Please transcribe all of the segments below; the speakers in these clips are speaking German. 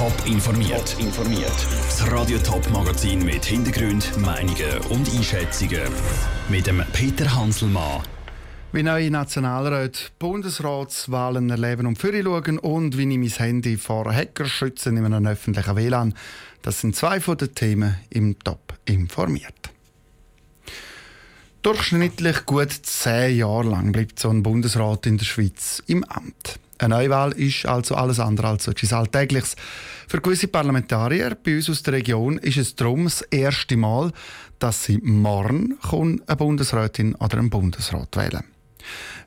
Top informiert. Top informiert. Das Radio Top Magazin mit Hintergrund, Meinungen und Einschätzungen mit dem Peter Hanselmann. Wie neue Nationalräte Bundesratswahlen erleben und für schauen und wie ich mein Handy vor Hackers schützen in einem öffentlichen WLAN. Das sind zwei von den Themen im Top informiert. Durchschnittlich gut zehn Jahre lang bleibt so ein Bundesrat in der Schweiz im Amt. Eine Neuwahl ist also alles andere als etwas Alltägliches. Für gewisse Parlamentarier bei uns aus der Region ist es darum das erste Mal, dass sie morgen eine Bundesrätin oder einen Bundesrat wählen.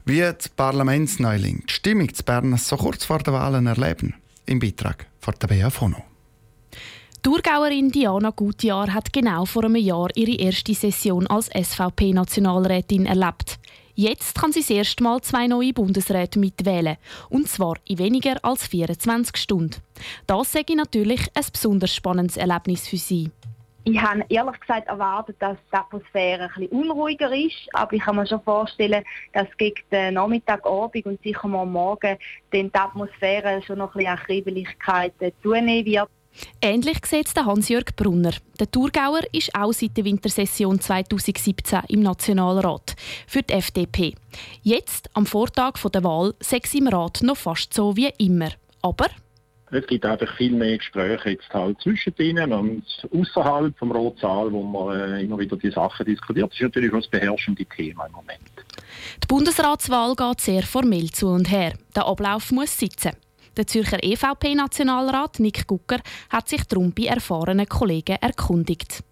Wie die Parlamentsneulinge die Stimmung zu Bern so kurz vor den Wahlen erleben, im Beitrag von der Bea Fono. Thurgauerin Diana Gutjahr hat genau vor einem Jahr ihre erste Session als SVP-Nationalrätin erlebt. Jetzt kann sie das erste Mal zwei neue Bundesräte mitwählen. Und zwar in weniger als 24 Stunden. Das sage ich natürlich ein besonders spannendes Erlebnis für sie. Ich habe ehrlich gesagt erwartet, dass die Atmosphäre bisschen unruhiger ist, aber ich kann mir schon vorstellen, dass gegen den Nachmittag, Abend und sicher mal morgen die Atmosphäre schon noch ein bisschen an Kribeligkeit zunehmen wird. Ähnlich sieht es Hans-Jörg Brunner. Der Thurgauer ist auch seit der Wintersession 2017 im Nationalrat für die FDP. Jetzt, am Vortag der Wahl, sechs es im Rat noch fast so wie immer. Aber es gibt einfach viel mehr Gespräche jetzt halt zwischen ihnen und außerhalb vom Rotsaal, wo man äh, immer wieder die Sachen diskutiert. Das ist natürlich das beherrschende Thema im Moment. Die Bundesratswahl geht sehr formell zu und her. Der Ablauf muss sitzen. Der Zürcher EVP-Nationalrat Nick Gucker hat sich darum bei erfahrenen Kollegen erkundigt.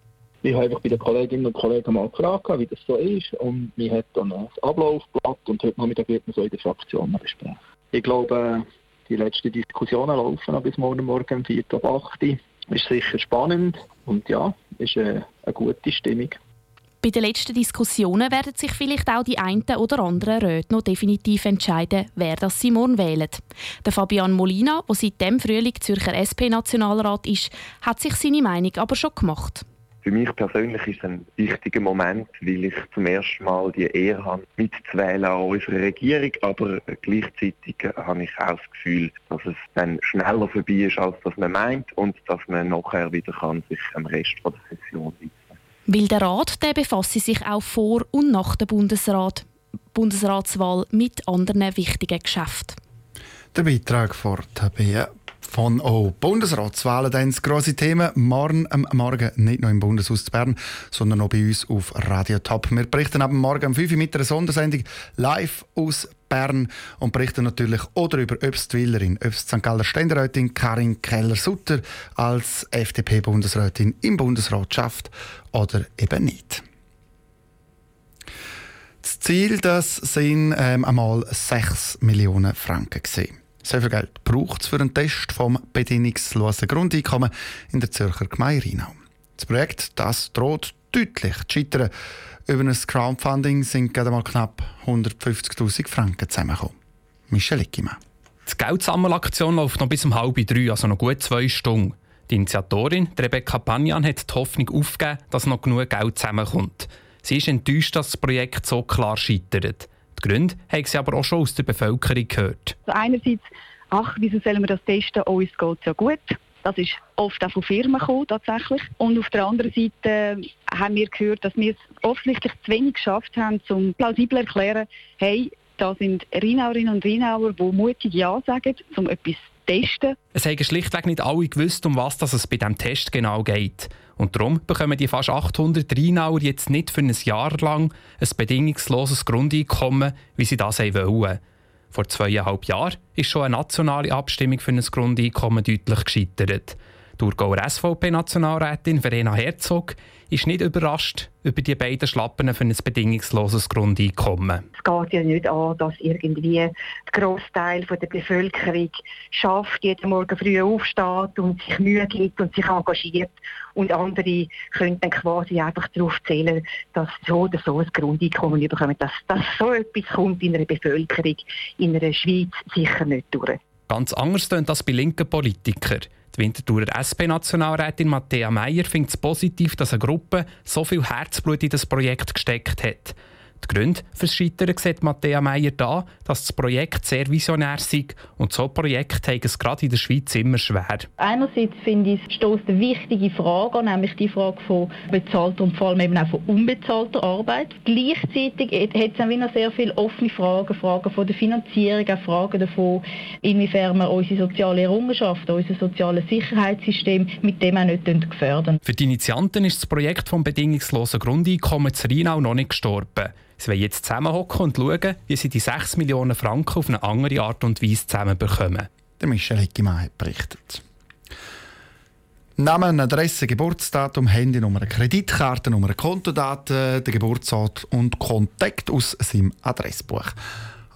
Ich habe einfach bei den Kolleginnen und Kollegen mal gefragt, wie das so ist. Und wir haben dann ein Ablaufblatt und heute Nachmittag wird man so in der Fraktion besprechen. Ich glaube, die letzten Diskussionen laufen bis morgen Morgen um 4 Uhr 8 Ist sicher spannend und ja, ist eine, eine gute Stimmung. Bei den letzten Diskussionen werden sich vielleicht auch die einen oder anderen Räte noch definitiv entscheiden, wer das sie morgen wählen. Der Fabian Molina, der seit dem Frühling Zürcher SP-Nationalrat ist, hat sich seine Meinung aber schon gemacht. Für mich persönlich ist es ein wichtiger Moment, weil ich zum ersten Mal die Ehre habe, mitzuwählen an unserer Regierung. Aber gleichzeitig habe ich auch das Gefühl, dass es dann schneller vorbei ist, als man meint und dass man nachher wieder kann sich am Rest der Session widmen weil der Rat der befasse sich auch vor und nach der Bundesrat, Bundesratswahl mit anderen wichtigen Geschäften. Der Beitrag von Tabea von O. Bundesratswahlen, dann das grosse Thema. Morgen am Morgen nicht nur im Bundeshaus zu Bern, sondern auch bei uns auf Radio Top. Wir berichten ab morgen um 5 Uhr mit einer Sondersendung live aus Bern und berichten natürlich auch darüber, ob es die Wählerin, ob es die St. Galler Ständerätin Karin Keller-Sutter als FDP-Bundesrätin im Bundesrat schafft oder eben nicht. Das Ziel das sind ähm, einmal 6 Millionen Franken. Gewesen. So viel Geld braucht es für einen Test vom bedingungslosen Grundeinkommen in der Zürcher Gemeinde Rheinau. Das Projekt das droht deutlich zu scheitern. Über ein Crowdfunding sind gerade mal knapp 150.000 Franken zusammengekommen. Michel Ickimann. Die Geldsammelaktion läuft noch bis um halb drei, also noch gut zwei Stunden. Die Initiatorin Rebecca Panjan hat die Hoffnung aufgegeben, dass noch genug Geld zusammenkommt. Sie ist enttäuscht, dass das Projekt so klar scheitert. Die Gründe haben sie aber auch schon aus der Bevölkerung gehört. Also einerseits, ach, wieso sollen wir das testen? Uns geht es ja gut. Das ist oft auch von Firmen gekommen, tatsächlich. Und auf der anderen Seite äh, haben wir gehört, dass wir es offensichtlich zu wenig geschafft haben, um plausibel zu erklären, hey, da sind Rheinauerinnen und Rheinauer, die mutig Ja sagen, um etwas testen. Es haben schlichtweg nicht alle gewusst, um was es bei diesem Test genau geht. Und darum bekommen die fast 800 Rheinauer jetzt nicht für ein Jahr lang ein bedingungsloses Grundeinkommen, wie sie das wollen. Vor zweieinhalb Jahren ist schon eine nationale Abstimmung für ein Grundeinkommen deutlich gescheitert. Thurgauer SVP-Nationalrätin Verena Herzog ist nicht überrascht über die beiden Schlappen für ein bedingungsloses Grundeinkommen. Es geht ja nicht an, dass irgendwie der Großteil der Bevölkerung schafft, jeden Morgen früh aufsteht und sich Mühe gibt und sich engagiert. Und andere können dann quasi einfach darauf zählen, dass so oder so ein Grundeinkommen bekommen. Dass, dass so etwas kommt in einer Bevölkerung in einer Schweiz sicher nicht durch. Ganz anders tönt das bei linken Politikern. Die Winterthurer SP-Nationalrätin Matthäa Meyer findet es positiv, dass eine Gruppe so viel Herzblut in das Projekt gesteckt hat. Die Gründe für das Scheitern sieht Matthäa Meyer da, dass das Projekt sehr visionär sei und so Projekte haben es gerade in der Schweiz immer schwer. Einerseits finde ich, stößt eine wichtige Frage an, nämlich die Frage von bezahlter und vor allem eben auch von unbezahlter Arbeit. Gleichzeitig hat es dann wieder sehr viele offene Fragen, Fragen von der Finanzierung, auch Fragen davon, inwiefern wir unsere soziale Errungenschaft, unser soziales Sicherheitssystem mit dem auch nicht gefördern. Für die Initianten ist das Projekt vom bedingungslosen Grundeinkommen zu Rheinau noch nicht gestorben. Sie wollen jetzt zusammenhocken und schauen, wie sie die 6 Millionen Franken auf eine andere Art und Weise zusammenbekommen. Der Michel Heckimann berichtet. Namen, Adresse, Geburtsdatum, Handynummer, Kreditkartennummer, Kontodaten, der Geburtsort und Kontakt aus seinem Adressbuch.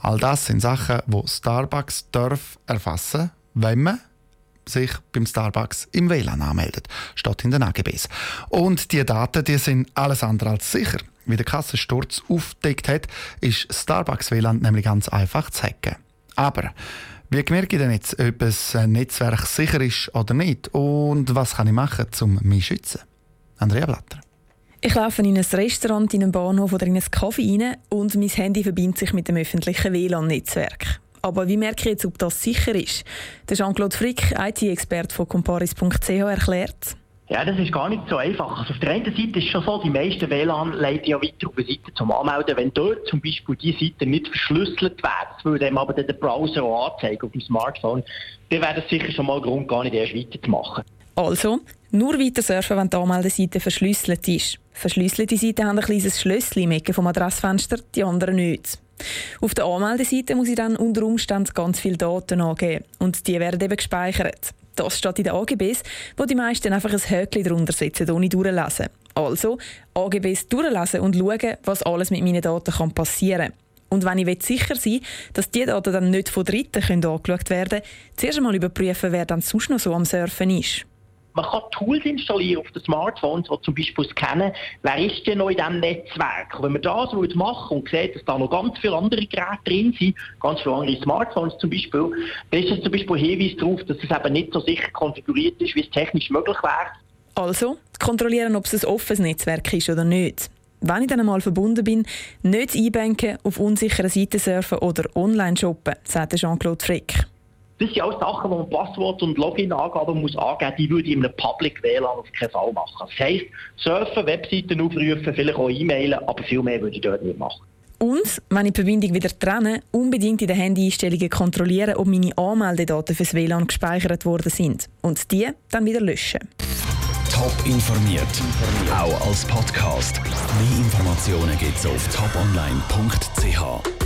All das sind Sachen, die Starbucks darf erfassen wenn man sich beim Starbucks im WLAN anmeldet, statt in den AGBs. Und die Daten die sind alles andere als sicher. Wie der Kassensturz aufgedeckt hat, ist Starbucks WLAN nämlich ganz einfach zu hacken. Aber wie merke ich denn jetzt, ob ein Netzwerk sicher ist oder nicht? Und was kann ich machen, um mich zu schützen? Andrea Blatter. Ich laufe in ein Restaurant, in einen Bahnhof oder in ein Café rein und mein Handy verbindet sich mit dem öffentlichen WLAN-Netzwerk. Aber wie merke ich jetzt, ob das sicher ist? Der Jean-Claude Frick, IT-Experte von comparis.ch, erklärt. Ja, das ist gar nicht so einfach. Also auf der einen Seite ist es schon so, die meisten WLAN leiten ja weiter auf eine Seite zum Anmelden. Wenn dort zum Beispiel die Seite nicht verschlüsselt wird, das würde dem aber der Browser auch anzeigen auf dem Smartphone, dann wäre das sicher schon mal Grund, gar nicht erst weiterzumachen. Also, nur weiter surfen, wenn die Anmeldeseite verschlüsselt ist. Verschlüsselte Seiten haben ein kleines Schlösschen im vom Adressfenster, die anderen nicht. Auf der Anmeldeseite muss ich dann unter Umständen ganz viele Daten angeben und die werden eben gespeichert. Das steht in den AGBs, wo die meisten einfach ein Häkchen drunter setzen, ohne durchlesen. Also AGBs durchlesen und schauen, was alles mit meinen Daten passieren kann. Und wenn ich sicher sein will, dass diese Daten dann nicht von Dritten angeschaut werden können, zuerst einmal überprüfen, wer dann sonst noch so am Surfen ist. Man kann Tools installieren auf den Smartphones, die zum Beispiel scannen, wer ist denn noch in diesem Netzwerk. Und wenn man das machen und sieht, dass da noch ganz viele andere Geräte drin sind, ganz viele andere Smartphones zum Beispiel, dann ist es zum Beispiel ein Hinweis darauf, dass es eben nicht so sicher konfiguriert ist, wie es technisch möglich wäre. Also, kontrollieren, ob es ein offenes Netzwerk ist oder nicht. Wenn ich dann einmal verbunden bin, nicht einbanken, auf unsicheren Seiten surfen oder online shoppen, sagt Jean-Claude Frick. Das sind alles Sachen, wo man Passwort und Login-Angaben muss angeben muss, die würde ich in einem Public WLAN auf keinen Fall machen. Das heisst, surfen, Webseiten aufrufen, vielleicht auch e-mailen, aber viel mehr würde ich dort nicht machen. Und, wenn ich die Verbindung wieder trenne, unbedingt in den Handy-Einstellungen kontrollieren, ob meine Anmeldedaten fürs WLAN gespeichert worden sind. Und die dann wieder löschen. Top informiert, auch als Podcast. Mehr Informationen gibt es auf toponline.ch.